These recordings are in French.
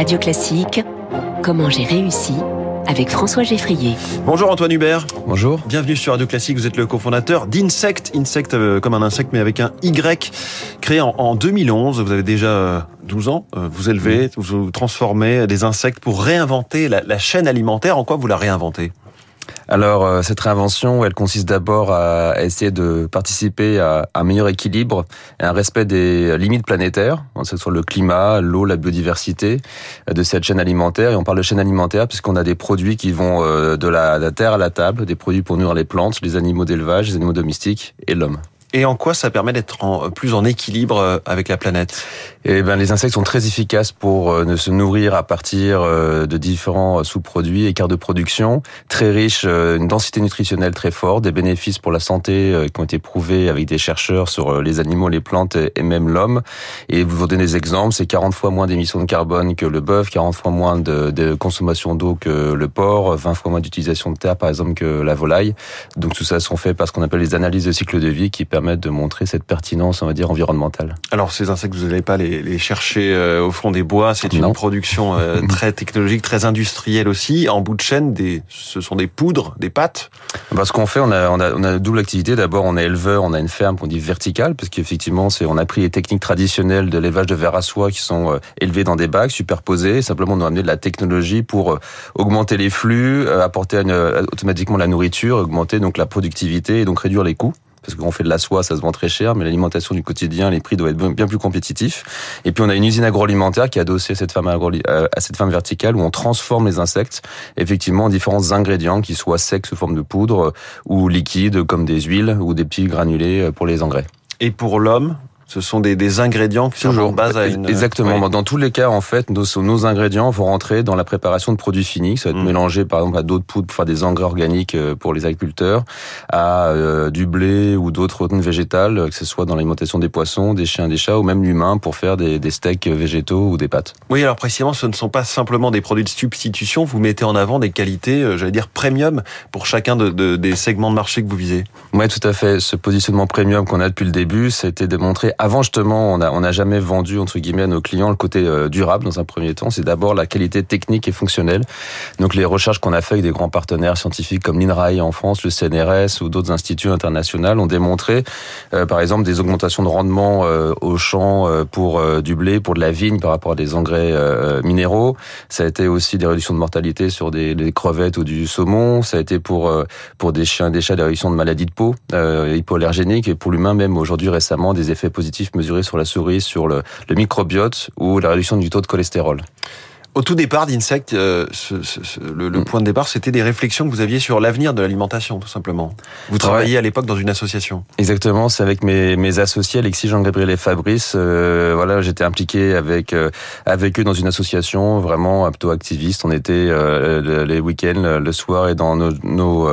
Radio Classique, Comment j'ai réussi avec François Geffrier. Bonjour Antoine Hubert. Bonjour. Bienvenue sur Radio Classique. Vous êtes le cofondateur d'Insect. Insect euh, comme un insecte mais avec un Y. Créé en, 2011. Vous avez déjà 12 ans. Euh, vous élevez, vous transformez des insectes pour réinventer la chaîne alimentaire. En quoi vous la réinventez? Alors euh, cette réinvention, elle consiste d'abord à essayer de participer à un meilleur équilibre et un respect des limites planétaires, que ce soit le climat, l'eau, la biodiversité euh, de cette chaîne alimentaire. Et on parle de chaîne alimentaire puisqu'on a des produits qui vont euh, de la terre à la table, des produits pour nourrir les plantes, les animaux d'élevage, les animaux domestiques et l'homme. Et en quoi ça permet d'être en, plus en équilibre euh, avec la planète? Eh ben, les insectes sont très efficaces pour euh, se nourrir à partir euh, de différents sous-produits, écarts de production, très riches, une densité nutritionnelle très forte, des bénéfices pour la santé qui ont été prouvés avec des chercheurs sur les animaux, les plantes et même l'homme. Et vous vous donnez des exemples, c'est 40 fois moins d'émissions de carbone que le bœuf, 40 fois moins de, de consommation d'eau que le porc, 20 fois moins d'utilisation de terre par exemple que la volaille. Donc tout ça sont faits par ce qu'on appelle les analyses de cycle de vie qui permettent permettre de montrer cette pertinence, on va dire, environnementale. Alors, ces insectes, vous n'allez pas les, chercher euh, au fond des bois. C'est une production euh, très technologique, très industrielle aussi. En bout de chaîne, des, ce sont des poudres, des pâtes. Parce qu'on fait, on a, on a, on a double activité. D'abord, on est éleveur, on a une ferme qu'on dit verticale, parce qu'effectivement, on a pris les techniques traditionnelles de l'élevage de verre à soie qui sont euh, élevés dans des bacs superposés. Simplement, on a amené de la technologie pour augmenter les flux, apporter automatiquement la nourriture, augmenter donc la productivité et donc réduire les coûts parce qu'on fait de la soie, ça se vend très cher, mais l'alimentation du quotidien, les prix doivent être bien plus compétitifs. Et puis on a une usine agroalimentaire qui est adossée à cette ferme, euh, à cette ferme verticale où on transforme les insectes effectivement en différents ingrédients, qui soient secs sous forme de poudre euh, ou liquides comme des huiles ou des petits granulés euh, pour les engrais. Et pour l'homme, ce sont des, des ingrédients qui sont en base à une... Exactement. Dans tous les cas, en fait, nos, nos ingrédients vont rentrer dans la préparation de produits finis. Ça va être mm. mélangé, par exemple, à d'autres poudres pour faire des engrais organiques euh, pour les agriculteurs, à euh, du blé ou d'autres protéines végétales, que ce soit dans l'alimentation des poissons, des chiens, des chats, ou même l'humain pour faire des, des steaks végétaux ou des pâtes. Oui, alors précisément, ce ne sont pas simplement des produits de substitution. Vous mettez en avant des qualités, euh, j'allais dire, premium pour chacun de, de, des segments de marché que vous visez. Oui, tout à fait. Ce positionnement premium qu'on a depuis le début, c'était de montrer avant justement, on n'a on a jamais vendu entre guillemets à nos clients le côté euh, durable dans un premier temps. C'est d'abord la qualité technique et fonctionnelle. Donc les recherches qu'on a fait avec des grands partenaires scientifiques comme l'INRAE en France, le CNRS ou d'autres instituts internationaux ont démontré, euh, par exemple, des augmentations de rendement euh, au champ pour du blé, pour de la vigne par rapport à des engrais minéraux. Ça a été aussi des réductions de mortalité sur des, des crevettes ou du saumon. Ça a été pour pour des chiens, des chats, des réductions de maladies de peau hypoallergéniques et pour l'humain même aujourd'hui récemment des effets positifs mesurés sur la souris, sur le, le microbiote ou la réduction du taux de cholestérol. Au tout départ d'Insect, euh, le, mm. point de départ, c'était des réflexions que vous aviez sur l'avenir de l'alimentation, tout simplement. Vous travailliez à l'époque dans une association. Exactement, c'est avec mes, mes associés Alexis, Jean-Gabriel et Fabrice. Euh, voilà, j'étais impliqué avec euh, avec eux dans une association vraiment plutôt activiste. On était les week-ends, le soir et dans nos nos,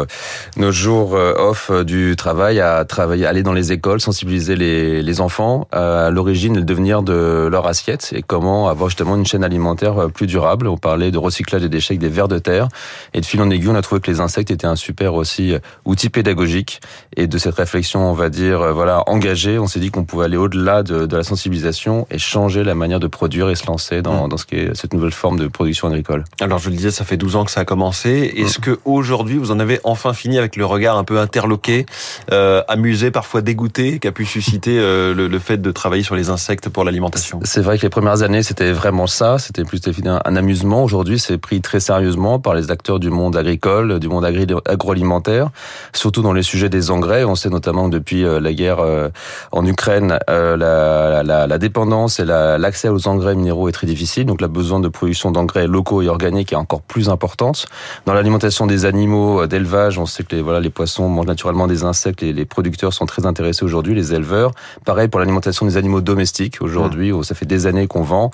nos jours off du travail à travailler, aller dans les écoles, sensibiliser les, les enfants à l'origine et le devenir de leur assiette et comment avoir justement une chaîne alimentaire plus durable. On parlait de recyclage des déchets avec des vers de terre. Et de fil en aiguille, on a trouvé que les insectes étaient un super aussi euh, outil pédagogique. Et de cette réflexion, on va dire, euh, voilà, engagée, on s'est dit qu'on pouvait aller au-delà de, de, la sensibilisation et changer la manière de produire et se lancer dans, mmh. dans ce qui est cette nouvelle forme de production agricole. Alors, je le disais, ça fait 12 ans que ça a commencé. Est-ce mmh. que aujourd'hui, vous en avez enfin fini avec le regard un peu interloqué, euh, amusé, parfois dégoûté, qu'a pu susciter euh, le, le, fait de travailler sur les insectes pour l'alimentation? C'est vrai que les premières années, c'était vraiment ça. C'était plus évidemment un, amusement. Aujourd'hui, c'est pris très sérieusement par les acteurs du monde agricole, du monde agroalimentaire, surtout dans les sujets des engrais. On sait notamment que depuis euh, la guerre euh, en Ukraine, euh, la, dépendance et l'accès aux engrais minéraux est très difficile. Donc, la besoin de production d'engrais locaux et organiques est encore plus importante. Dans l'alimentation des animaux d'élevage, on sait que les, voilà, les poissons mangent naturellement des insectes. Les, les producteurs sont très intéressés aujourd'hui, les éleveurs. Pareil pour l'alimentation des animaux domestiques. Aujourd'hui, mmh. ça fait des années qu'on vend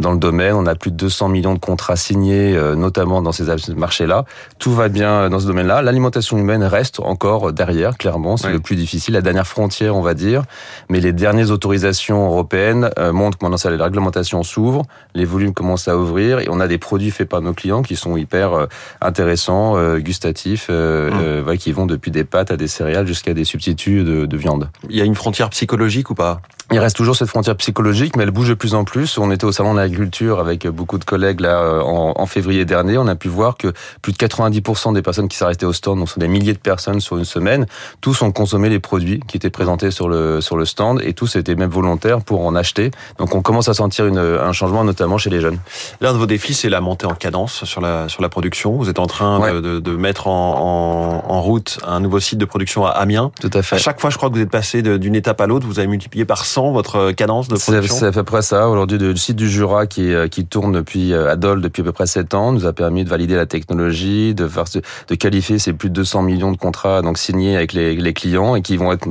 dans le domaine. On a plus de 200 millions de contrats signés, euh, notamment dans ces marchés-là. Tout va bien dans ce domaine-là. L'alimentation humaine reste encore derrière, clairement. C'est le plus difficile, la dernière frontière, on va dire. Mais les dernières autorisations européennes euh, montrent que maintenant, ça, la réglementation s'ouvre, les volumes commencent à ouvrir et on a des produits faits par nos clients qui sont hyper euh, intéressants, gustatifs, mmh. qui vont depuis des pâtes à des céréales jusqu'à des substituts de, de viande. Il y a une frontière psychologique ou pas? Il reste toujours cette frontière psychologique, mais elle bouge de plus en plus. On était au salon de l'agriculture avec beaucoup de collègues là en, en, février dernier, on a pu voir que plus de 90% des personnes qui sont restées au stand, donc sont des milliers de personnes sur une semaine, tous ont consommé les produits qui étaient présentés sur le sur le stand et tous étaient même volontaires pour en acheter. Donc on commence à sentir une, un changement, notamment chez les jeunes. L'un de vos défis, c'est la montée en cadence sur la sur la production. Vous êtes en train de, de, de, mettre en, en, en, route un nouveau site de production à Amiens. Tout à fait. À chaque fois, je crois que vous êtes passé d'une étape à l'autre. Vous avez multiplié par 100 votre cadence de production. C'est à peu près ça. Aujourd'hui, le site du Jura qui qui tourne depuis à Dole depuis à peu près 7 ans nous a permis de valider la technologie, de faire de qualifier ces plus de 200 millions de contrats donc signés avec les, les clients et qui vont être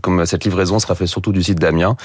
comme cette livraison sera faite surtout du site d'Amiens.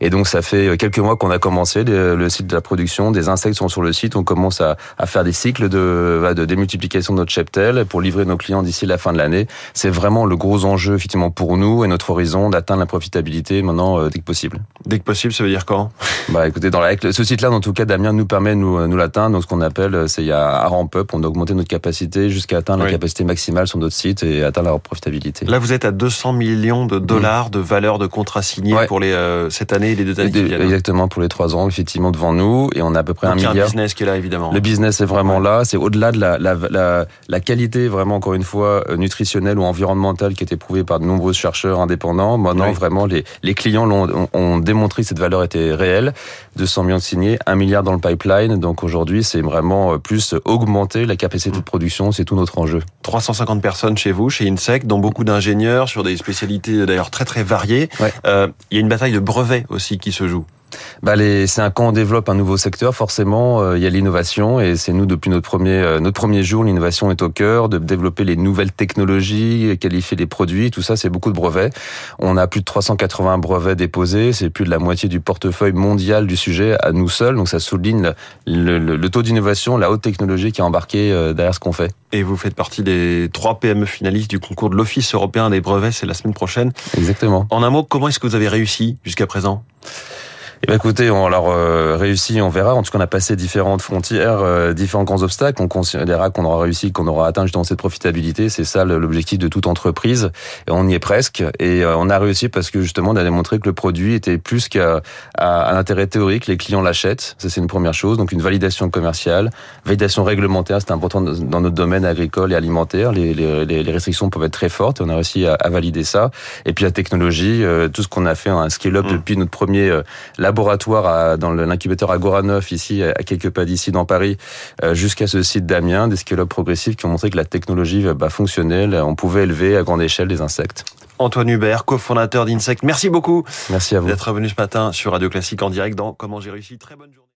Et donc ça fait quelques mois qu'on a commencé le, site de la production. Des insectes sont sur le site. On commence à, à faire des cycles de, de démultiplication de notre cheptel pour livrer nos clients d'ici la fin de l'année. C'est vraiment le gros enjeu effectivement pour nous et notre horizon d'atteindre la profitabilité maintenant euh, dès que possible. Dès que possible, ça veut dire quand? Bah écoutez, dans la, ce site-là, en tout cas, Damien nous permet nous nous l'atteindre. Donc ce qu'on appelle, c'est il y a un ramp up. On a augmenté notre capacité jusqu'à atteindre oui. la capacité maximale sur notre site et atteindre la profitabilité. Là, vous êtes à 200 millions de dollars mmh. de valeur de contrats signés ouais. pour les euh, cette année et les deux années qui viennent. Exactement pour les trois ans, effectivement devant nous, et on a à peu près Donc un il y a milliard. un business qui est là évidemment. Le business est vraiment là. C'est au-delà de la, la, la, la, qualité vraiment encore une fois euh, nutritionnelle ou environnementale qui est éprouvée par de nombreux chercheurs indépendants. Maintenant, oui. vraiment, les, les clients ont, ont, démontré que cette valeur était réelle. 200 millions de signés, 1 milliard dans le pipeline. Donc aujourd'hui, c'est vraiment euh, plus augmenter la capacité de production. C'est tout notre enjeu. 350 personnes chez vous, chez Insect, dont beaucoup d'ingénieurs sur des spécialités d'ailleurs très très variées. Ouais. Euh, il y a une bataille de brevets aussi qui se joue. Bah les, c'est un quand on développe un nouveau secteur, forcément, euh, il y a l'innovation et c'est nous depuis notre premier euh, notre premier jour, l'innovation est au cœur, de développer les nouvelles technologies, qualifier les produits, tout ça, c'est beaucoup de brevets. On a plus de 380 brevets déposés, c'est plus de la moitié du portefeuille mondial du sujet à nous seuls, donc ça souligne le, le, le taux d'innovation, la haute technologie qui est embarquée euh, derrière ce qu'on fait. Et vous faites partie des trois PME finalistes du concours de l'Office européen des brevets, c'est la semaine prochaine. Exactement. En un mot, comment est-ce que vous avez réussi jusqu'à présent? Eh bien, écoutez, on leur euh, réussi, on verra. En tout cas, on a passé différentes frontières, euh, différents grands obstacles. On considérera qu'on aura réussi, qu'on aura atteint justement cette profitabilité. C'est ça l'objectif de toute entreprise. Et on y est presque. Et euh, on a réussi parce que justement, on a démontré que le produit était plus qu'à un intérêt théorique. Les clients l'achètent. Ça, c'est une première chose. Donc, une validation commerciale, validation réglementaire. C'est important dans notre domaine agricole et alimentaire. Les, les, les, restrictions peuvent être très fortes. Et on a réussi à, à valider ça. Et puis la technologie, euh, tout ce qu'on a fait, un scale-up mmh. depuis notre premier euh, laboratoire à, dans l'incubateur Agora 9 ici à quelques pas d'ici dans Paris euh, jusqu'à ce site d'Amiens, des scale-up progressifs qui ont montré que la technologie bah, fonctionnait, on pouvait élever à grande échelle des insectes. Antoine Hubert, cofondateur d'Insect, merci beaucoup merci à vous d'être venu ce matin sur Radio Classique en direct dans Comment j'ai réussi. Très bonne journée.